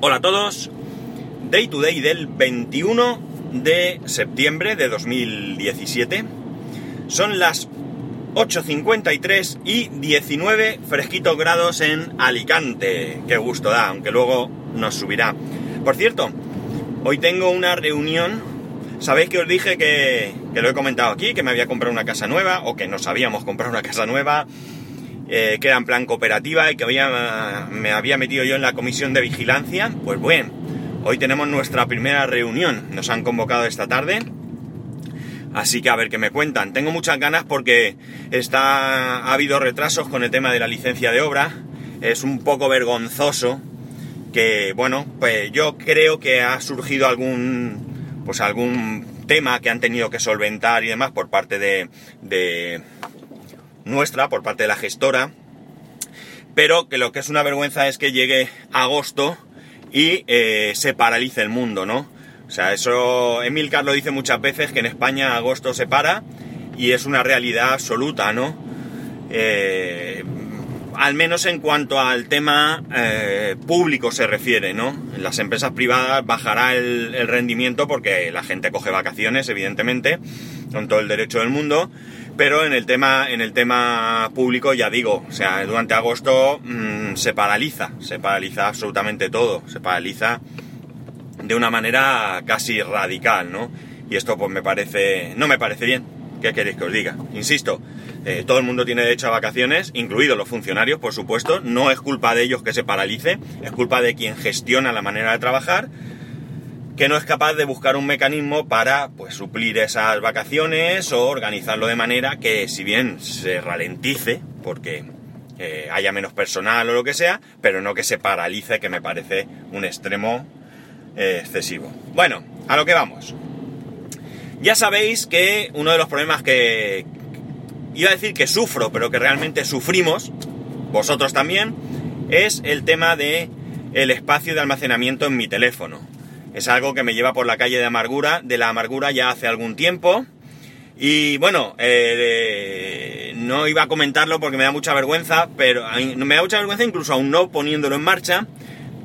Hola a todos. Day to day del 21 de septiembre de 2017. Son las 8.53 y 19 fresquitos grados en Alicante. Qué gusto da, aunque luego nos subirá. Por cierto, hoy tengo una reunión. Sabéis que os dije que, que lo he comentado aquí, que me había comprado una casa nueva, o que nos habíamos comprado una casa nueva eh, que era en plan cooperativa y que había, me había metido yo en la comisión de vigilancia. Pues bueno, hoy tenemos nuestra primera reunión. Nos han convocado esta tarde. Así que a ver qué me cuentan. Tengo muchas ganas porque está, ha habido retrasos con el tema de la licencia de obra. Es un poco vergonzoso que, bueno, pues yo creo que ha surgido algún, pues algún tema que han tenido que solventar y demás por parte de, de nuestra, por parte de la gestora, pero que lo que es una vergüenza es que llegue agosto y eh, se paralice el mundo, ¿no? O sea, eso Emilcar lo dice muchas veces, que en España agosto se para y es una realidad absoluta, ¿no? Eh, al menos en cuanto al tema eh, público se refiere, ¿no? En las empresas privadas bajará el, el, rendimiento porque la gente coge vacaciones, evidentemente, con todo el derecho del mundo, pero en el tema, en el tema público ya digo, o sea, durante agosto mmm, se paraliza, se paraliza absolutamente todo, se paraliza de una manera casi radical, ¿no? Y esto pues me parece, no me parece bien, ¿qué queréis que os diga? Insisto, eh, todo el mundo tiene derecho a vacaciones, incluidos los funcionarios, por supuesto, no es culpa de ellos que se paralice, es culpa de quien gestiona la manera de trabajar, que no es capaz de buscar un mecanismo para pues, suplir esas vacaciones o organizarlo de manera que si bien se ralentice, porque eh, haya menos personal o lo que sea, pero no que se paralice, que me parece un extremo eh, excesivo. Bueno, a lo que vamos. Ya sabéis que uno de los problemas que iba a decir que sufro, pero que realmente sufrimos, vosotros también, es el tema de el espacio de almacenamiento en mi teléfono. Es algo que me lleva por la calle de amargura, de la amargura ya hace algún tiempo. Y bueno, eh, no iba a comentarlo porque me da mucha vergüenza, pero me da mucha vergüenza incluso aún no poniéndolo en marcha.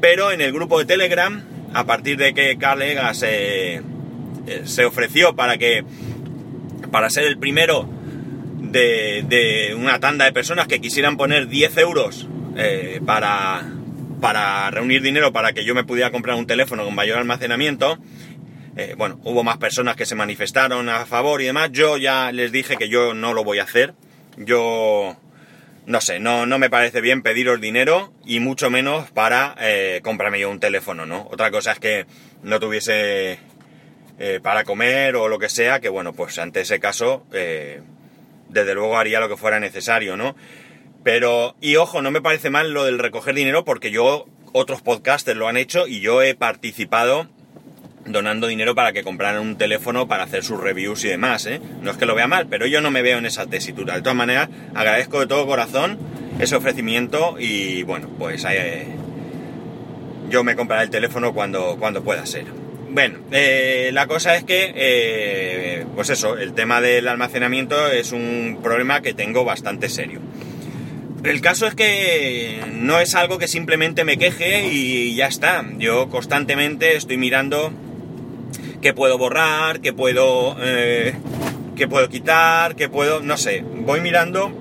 Pero en el grupo de Telegram, a partir de que Carl Egas se, se ofreció para que para ser el primero de, una tanda de personas que quisieran poner 10 euros eh, para, para reunir dinero para que yo me pudiera comprar un teléfono con mayor almacenamiento. Eh, bueno, hubo más personas que se manifestaron a favor y demás. Yo ya les dije que yo no lo voy a hacer. Yo, no sé, no, no me parece bien pediros dinero y mucho menos para eh, comprarme yo un teléfono, ¿no? Otra cosa es que no tuviese eh, para comer o lo que sea, que bueno, pues ante ese caso, eh, desde luego haría lo que fuera necesario, ¿no? Pero, y ojo, no me parece mal lo del recoger dinero porque yo, otros podcasters lo han hecho y yo he participado donando dinero para que compraran un teléfono para hacer sus reviews y demás, ¿eh? No es que lo vea mal, pero yo no me veo en esa tesitura. De todas maneras, agradezco de todo corazón ese ofrecimiento y bueno, pues eh, yo me compraré el teléfono cuando, cuando pueda ser. Bueno, eh, la cosa es que, eh, pues eso, el tema del almacenamiento es un problema que tengo bastante serio. El caso es que no es algo que simplemente me queje y ya está. Yo constantemente estoy mirando qué puedo borrar, qué puedo, eh, puedo quitar, qué puedo, no sé. Voy mirando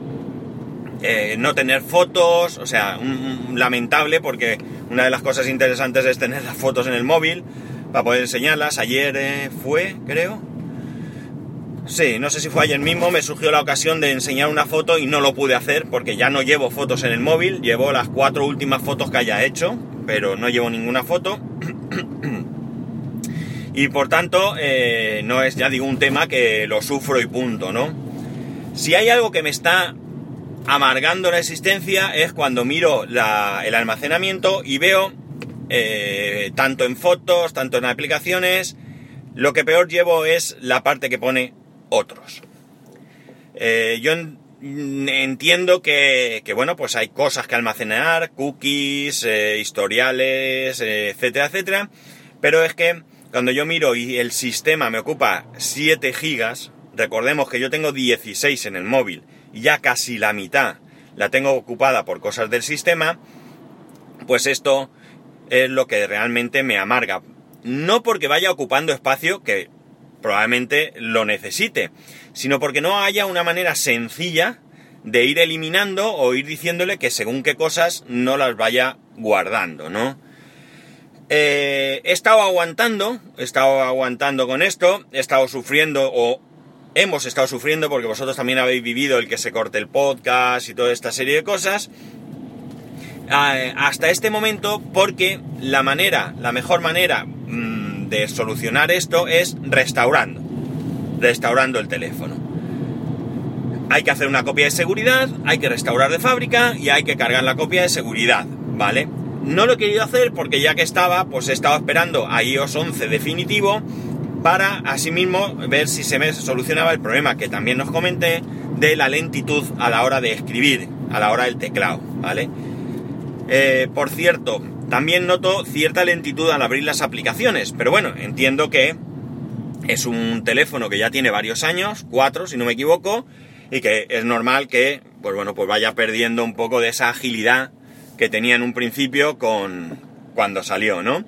eh, no tener fotos, o sea, un, lamentable porque una de las cosas interesantes es tener las fotos en el móvil para poder enseñarlas. Ayer eh, fue, creo, Sí, no sé si fue ayer mismo, me surgió la ocasión de enseñar una foto y no lo pude hacer porque ya no llevo fotos en el móvil, llevo las cuatro últimas fotos que haya hecho, pero no llevo ninguna foto. y por tanto, eh, no es, ya digo, un tema que lo sufro y punto, ¿no? Si hay algo que me está amargando la existencia es cuando miro el almacenamiento y veo, eh, tanto en fotos, tanto en aplicaciones, lo que peor llevo es la parte que pone otros. Eh, yo en, entiendo que, que, bueno, pues hay cosas que almacenar, cookies, eh, historiales, eh, etcétera, etcétera, pero es que cuando yo miro y el sistema me ocupa 7 gigas, recordemos que yo tengo 16 en el móvil y ya casi la mitad la tengo ocupada por cosas del sistema, pues esto es lo que realmente me amarga. No porque vaya ocupando espacio, que probablemente lo necesite, sino porque no haya una manera sencilla de ir eliminando o ir diciéndole que según qué cosas no las vaya guardando, ¿no? Eh, he estado aguantando, he estado aguantando con esto, he estado sufriendo o hemos estado sufriendo porque vosotros también habéis vivido el que se corte el podcast y toda esta serie de cosas. Eh, hasta este momento porque la manera, la mejor manera de solucionar esto es restaurando, restaurando el teléfono. Hay que hacer una copia de seguridad, hay que restaurar de fábrica y hay que cargar la copia de seguridad, ¿vale? No lo he querido hacer porque ya que estaba, pues he estado esperando a iOS 11 definitivo para asimismo ver si se me solucionaba el problema que también nos comenté de la lentitud a la hora de escribir, a la hora del teclado, ¿vale? Eh, por cierto, también noto cierta lentitud al abrir las aplicaciones, pero bueno, entiendo que es un teléfono que ya tiene varios años, cuatro si no me equivoco, y que es normal que, pues bueno, pues vaya perdiendo un poco de esa agilidad que tenía en un principio con cuando salió, ¿no?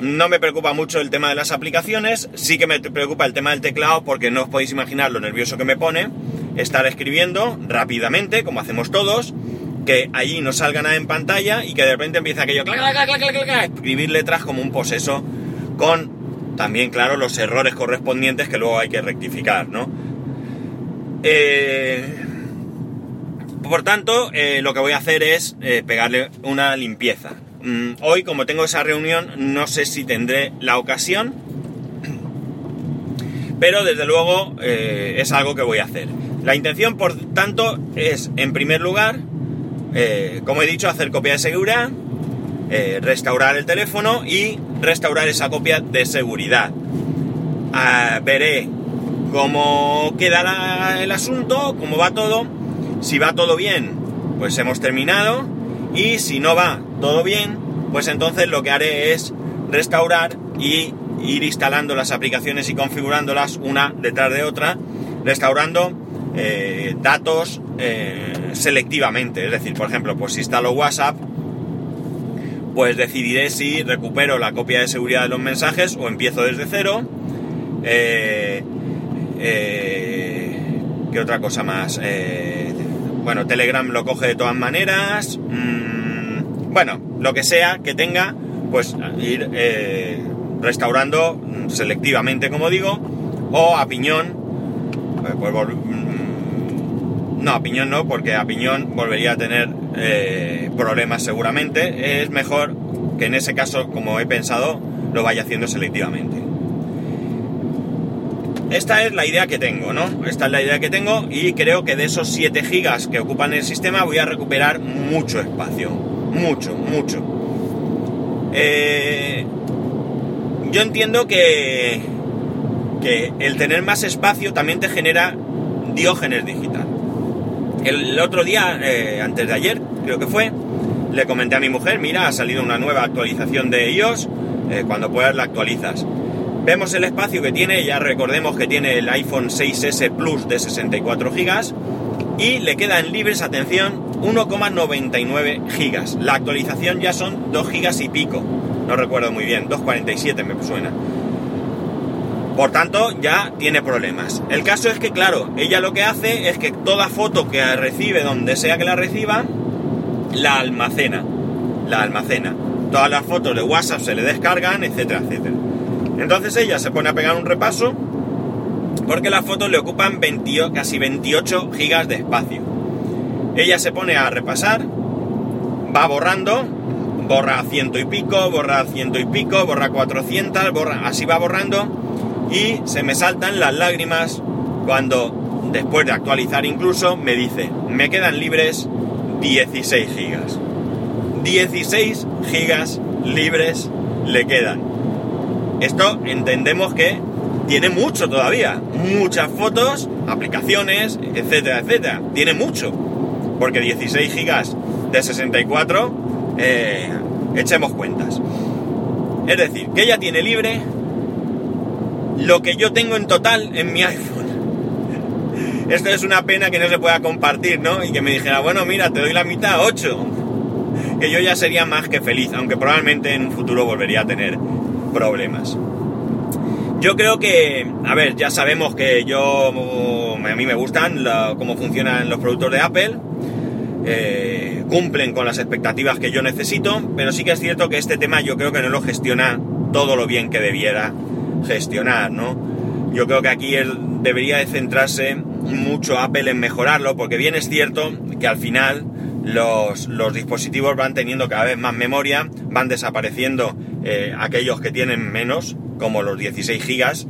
No me preocupa mucho el tema de las aplicaciones, sí que me preocupa el tema del teclado porque no os podéis imaginar lo nervioso que me pone estar escribiendo rápidamente, como hacemos todos, que allí no salga nada en pantalla y que de repente empieza aquello, clac, clac, clac, clac, clac, escribir letras como un poseso con también, claro, los errores correspondientes que luego hay que rectificar, ¿no? Eh, por tanto, eh, lo que voy a hacer es eh, pegarle una limpieza. Mm, hoy, como tengo esa reunión, no sé si tendré la ocasión, pero desde luego eh, es algo que voy a hacer. La intención, por tanto, es, en primer lugar, como he dicho, hacer copia de seguridad, restaurar el teléfono y restaurar esa copia de seguridad. Ah, veré cómo quedará el asunto, cómo va todo si va todo bien, pues hemos terminado. Y si no va todo bien, pues entonces lo que haré es restaurar y ir instalando las aplicaciones y configurándolas una detrás de otra, restaurando eh, datos eh, selectivamente. Es decir, por ejemplo, pues si instalo WhatsApp, pues decidiré si recupero la copia de seguridad de los mensajes o empiezo desde cero. Eh, ¿Qué otra cosa más? Bueno, Telegram lo coge de todas maneras. Mm, bueno, lo que sea que tenga, pues ir eh, restaurando selectivamente, como digo, o a piñón. Eh, pues, no, a piñón no, porque a piñón volvería a tener eh, problemas seguramente. Es mejor que en ese caso, como he pensado, lo vaya haciendo selectivamente. Esta es la idea que tengo, ¿no? Esta es la idea que tengo y creo que de esos 7 gigas que ocupan el sistema voy a recuperar mucho espacio. Mucho, mucho. Eh, yo entiendo que, que el tener más espacio también te genera diógenes digital. El, otro día, eh, antes de ayer, creo que fue, le comenté a mi mujer, mira, ha salido una nueva actualización de iOS, eh, cuando puedas la actualizas. Vemos el espacio que tiene, ya recordemos que tiene el iPhone 6S Plus de 64 GB y le quedan libres, atención, 1,99 GB. La actualización ya son 2 GB y pico, no recuerdo muy bien, 2,47 me suena. Por tanto, ya tiene problemas. El caso es que, claro, ella lo que hace es que toda foto que recibe, donde sea que la reciba, la almacena. La almacena. Todas las fotos de WhatsApp se le descargan, etcétera, etcétera. Entonces ella se pone a pegar un repaso porque las fotos le ocupan casi 28 gigas de espacio. Ella se pone a repasar, va borrando, borra ciento y pico, borra ciento y pico, borra 400, borra, así va borrando y se me saltan las lágrimas cuando, después de actualizar incluso, me dice, me quedan libres 16 gigas. 16 gigas libres le quedan. Esto entendemos que tiene mucho todavía, muchas fotos, aplicaciones, etcétera, etcétera. Tiene mucho, porque 16 gigas de 64, eh, echemos cuentas. Es decir, que ella tiene libre lo que yo tengo en total en mi iPhone. Esto es una pena que no se pueda compartir, ¿no? Y que me dijera, bueno, mira, te doy la mitad, 8. que yo ya sería más que feliz, aunque probablemente en un futuro volvería a tener problemas. Yo creo que, a ver, ya sabemos que yo, a mí me gustan cómo funcionan los productos de Apple, eh, cumplen con las expectativas que yo necesito, pero sí que es cierto que este tema yo creo que no lo gestiona todo lo bien que debiera gestionar, ¿no? Yo creo que aquí él debería de centrarse mucho Apple en mejorarlo, porque bien es cierto que al final los, dispositivos van teniendo cada vez más memoria, van desapareciendo eh, aquellos que tienen menos, como los 16 gigas.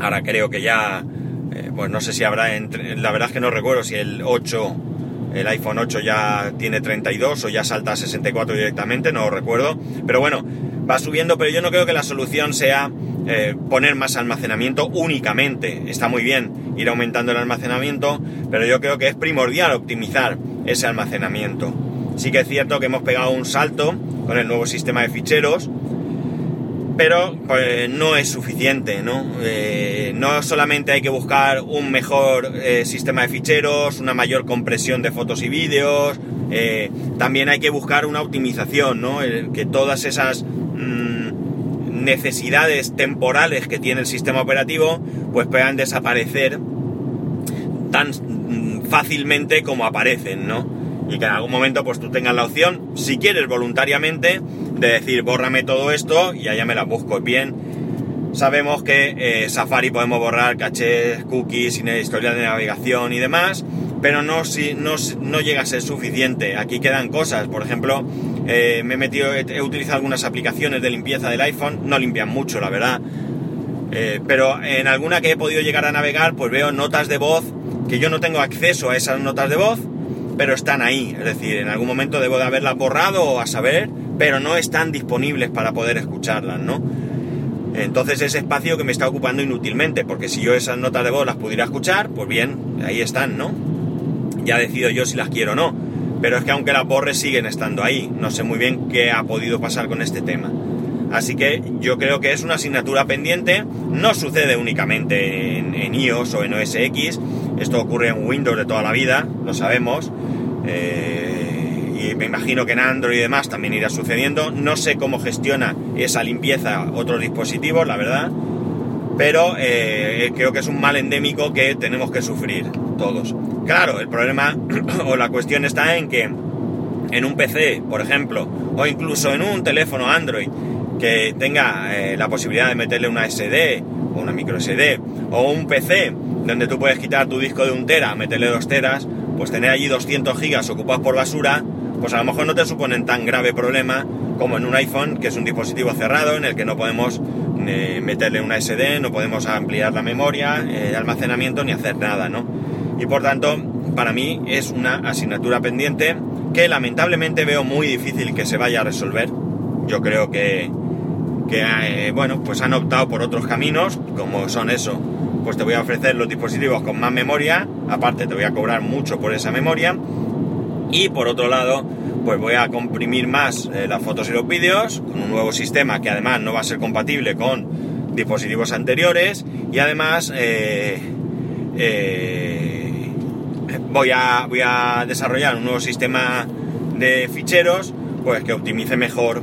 Ahora creo que ya, eh, pues no sé si habrá, entre, la verdad es que no recuerdo si el 8, el iPhone 8 ya tiene 32 o ya salta a 64 directamente, no lo recuerdo. Pero bueno, va subiendo, pero yo no creo que la solución sea eh, poner más almacenamiento únicamente. Está muy bien ir aumentando el almacenamiento, pero yo creo que es primordial optimizar ese almacenamiento. Sí que es cierto que hemos pegado un salto con el nuevo sistema de ficheros, pero pues, no es suficiente, ¿no? Eh, no solamente hay que buscar un mejor eh, sistema de ficheros, una mayor compresión de fotos y vídeos, también hay que buscar una optimización, ¿no? que todas esas necesidades temporales que tiene el sistema operativo, pues puedan desaparecer tan mm, fácilmente como aparecen, ¿no? Y que en algún momento pues tú tengas la opción, si quieres voluntariamente, de decir, bórrame todo esto y allá me la busco bien. Sabemos que eh, Safari podemos borrar cachés, cookies, historia de navegación y demás, pero no, si, no, no llega a ser suficiente. Aquí quedan cosas, por ejemplo, eh, me he metido, he, utilizado algunas aplicaciones de limpieza del iPhone, no limpian mucho, la verdad. Eh, pero en alguna que he podido llegar a navegar, pues veo notas de voz que yo no tengo acceso a esas notas de voz, pero están ahí. Es decir, en algún momento debo de haberlas borrado o a saber, pero no están disponibles para poder escucharlas, ¿no? Entonces ese espacio que me está ocupando inútilmente, porque si yo esas notas de voz las pudiera escuchar, pues bien, ahí están, ¿no? Ya decido yo si las quiero o no pero es que aunque las borres siguen estando ahí. No sé muy bien qué ha podido pasar con este tema. Así que yo creo que es una asignatura pendiente. No sucede únicamente en, iOS o en OS X. Esto ocurre en Windows de toda la vida, lo sabemos. Eh, y me imagino que en Android y demás también irá sucediendo. No sé cómo gestiona esa limpieza otros dispositivos, la verdad. Pero eh, creo que es un mal endémico que tenemos que sufrir todos. Claro, el problema o la cuestión está en que en un PC, por ejemplo, o incluso en un teléfono Android que tenga eh, la posibilidad de meterle una SD o una micro SD o un PC donde tú puedes quitar tu disco de un tera, meterle dos teras, pues tener allí 200 gigas ocupados por basura, pues a lo mejor no te suponen tan grave problema como en un iPhone, que es un dispositivo cerrado en el que no podemos eh, meterle una SD, no podemos ampliar la memoria, el eh, almacenamiento ni hacer nada, ¿no? Y por tanto para mí es una asignatura pendiente que lamentablemente veo muy difícil que se vaya a resolver. Yo creo que, que eh, bueno, pues han optado por otros caminos, como son eso, pues te voy a ofrecer los dispositivos con más memoria, aparte te voy a cobrar mucho por esa memoria, y por otro lado, pues voy a comprimir más eh, las fotos y los vídeos con un nuevo sistema que además no va a ser compatible con dispositivos anteriores, y además eh, voy a, voy a desarrollar un nuevo sistema de ficheros pues que optimice mejor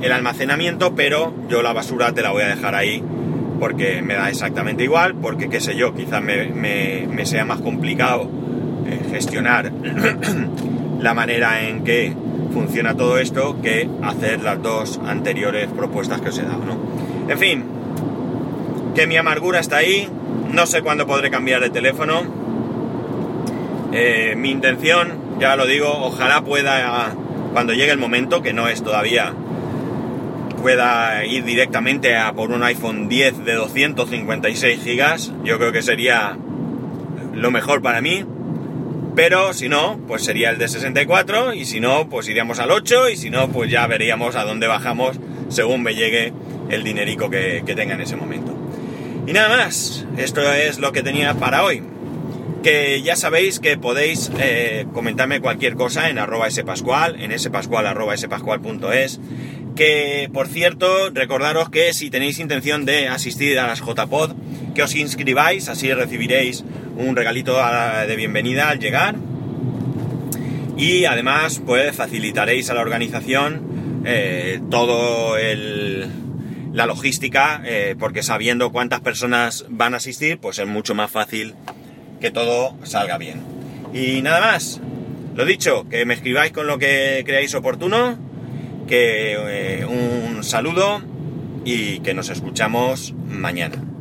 el almacenamiento, pero yo la basura te la voy a dejar ahí porque me da exactamente igual, porque qué sé yo, quizás me, sea más complicado eh, gestionar la manera en que funciona todo esto que hacer las dos anteriores propuestas que os he dado, ¿no? En fin, que mi amargura está ahí, no sé cuándo podré cambiar de teléfono, eh, mi intención, ya lo digo, ojalá pueda, cuando llegue el momento, que no es todavía, pueda ir directamente a por un iPhone 10 de 256 GB. Yo creo que sería lo mejor para mí. Pero si no, pues sería el de 64 y si no, pues iríamos al 8 y si no, pues ya veríamos a dónde bajamos según me llegue el dinerico que, que tenga en ese momento. Y nada más, esto es lo que tenía para hoy que ya sabéis que podéis eh, comentarme cualquier cosa en arroba spascual, en spascual arroba spascual.es. Que por cierto, recordaros que si tenéis intención de asistir a las JPod, que os inscribáis, así recibiréis un regalito de bienvenida al llegar. y además pues facilitaréis a la organización eh, todo el, la logística eh, porque sabiendo cuántas personas van a asistir pues es mucho más fácil que todo salga bien. Y nada más, lo dicho, que me escribáis con lo que creáis oportuno, que un saludo y que nos escuchamos mañana.